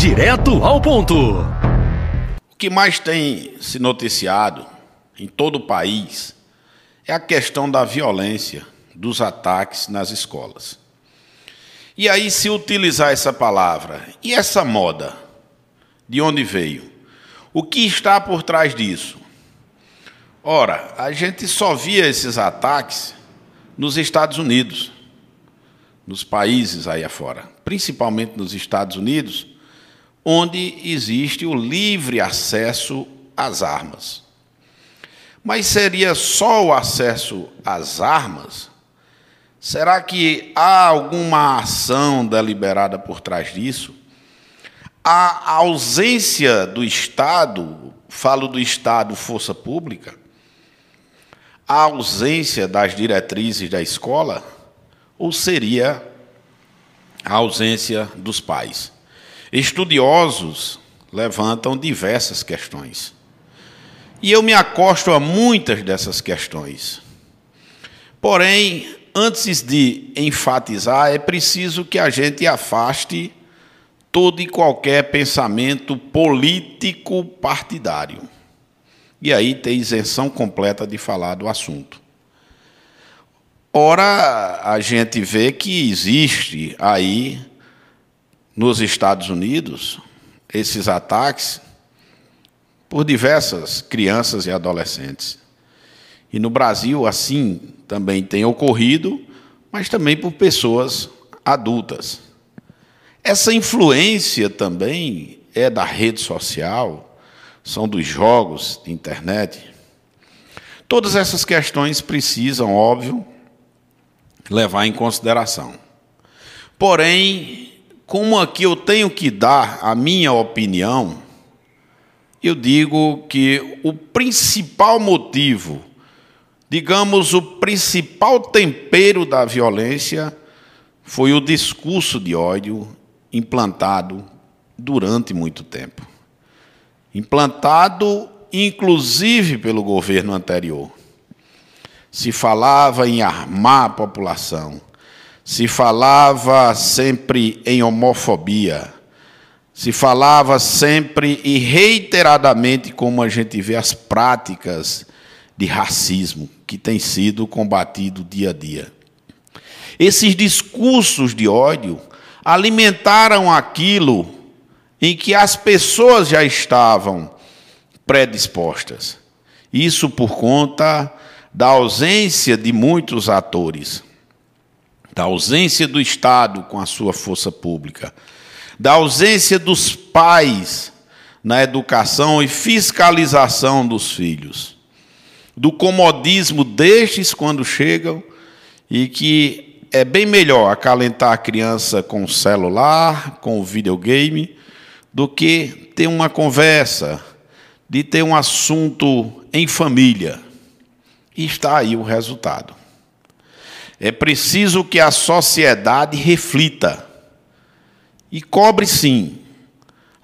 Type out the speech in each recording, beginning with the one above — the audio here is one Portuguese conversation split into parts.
Direto ao ponto. O que mais tem se noticiado em todo o país é a questão da violência, dos ataques nas escolas. E aí, se utilizar essa palavra, e essa moda? De onde veio? O que está por trás disso? Ora, a gente só via esses ataques nos Estados Unidos, nos países aí afora, principalmente nos Estados Unidos, onde existe o livre acesso às armas. Mas seria só o acesso às armas? Será que há alguma ação deliberada por trás disso? A ausência do Estado, falo do Estado, força pública, a ausência das diretrizes da escola, ou seria a ausência dos pais? Estudiosos levantam diversas questões. E eu me acosto a muitas dessas questões. Porém, antes de enfatizar, é preciso que a gente afaste todo e qualquer pensamento político partidário. E aí tem isenção completa de falar do assunto. Ora, a gente vê que existe aí nos Estados Unidos esses ataques por diversas crianças e adolescentes. E no Brasil, assim também tem ocorrido, mas também por pessoas adultas. Essa influência também é da rede social, são dos jogos de internet. Todas essas questões precisam, óbvio, levar em consideração. Porém, como aqui eu tenho que dar a minha opinião, eu digo que o principal motivo, digamos, o principal tempero da violência foi o discurso de ódio implantado durante muito tempo. Implantado, inclusive, pelo governo anterior. Se falava em armar a população, se falava sempre em homofobia, se falava sempre e reiteradamente, como a gente vê as práticas de racismo que tem sido combatido dia a dia. Esses discursos de ódio alimentaram aquilo em que as pessoas já estavam predispostas. Isso por conta da ausência de muitos atores da ausência do Estado com a sua força pública, da ausência dos pais na educação e fiscalização dos filhos, do comodismo destes quando chegam e que é bem melhor acalentar a criança com o celular, com o videogame, do que ter uma conversa, de ter um assunto em família. E está aí o resultado. É preciso que a sociedade reflita. E cobre sim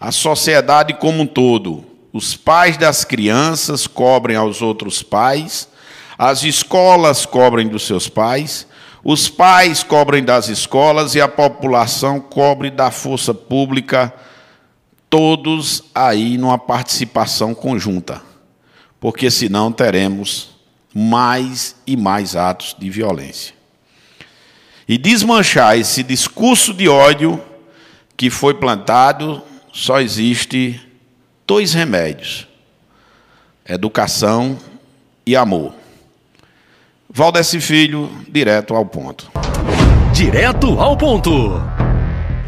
a sociedade como um todo. Os pais das crianças cobrem aos outros pais, as escolas cobrem dos seus pais, os pais cobrem das escolas e a população cobre da força pública, todos aí numa participação conjunta, porque senão teremos mais e mais atos de violência e desmanchar esse discurso de ódio que foi plantado, só existe dois remédios: educação e amor. Valdeci Filho, direto ao ponto. Direto ao ponto.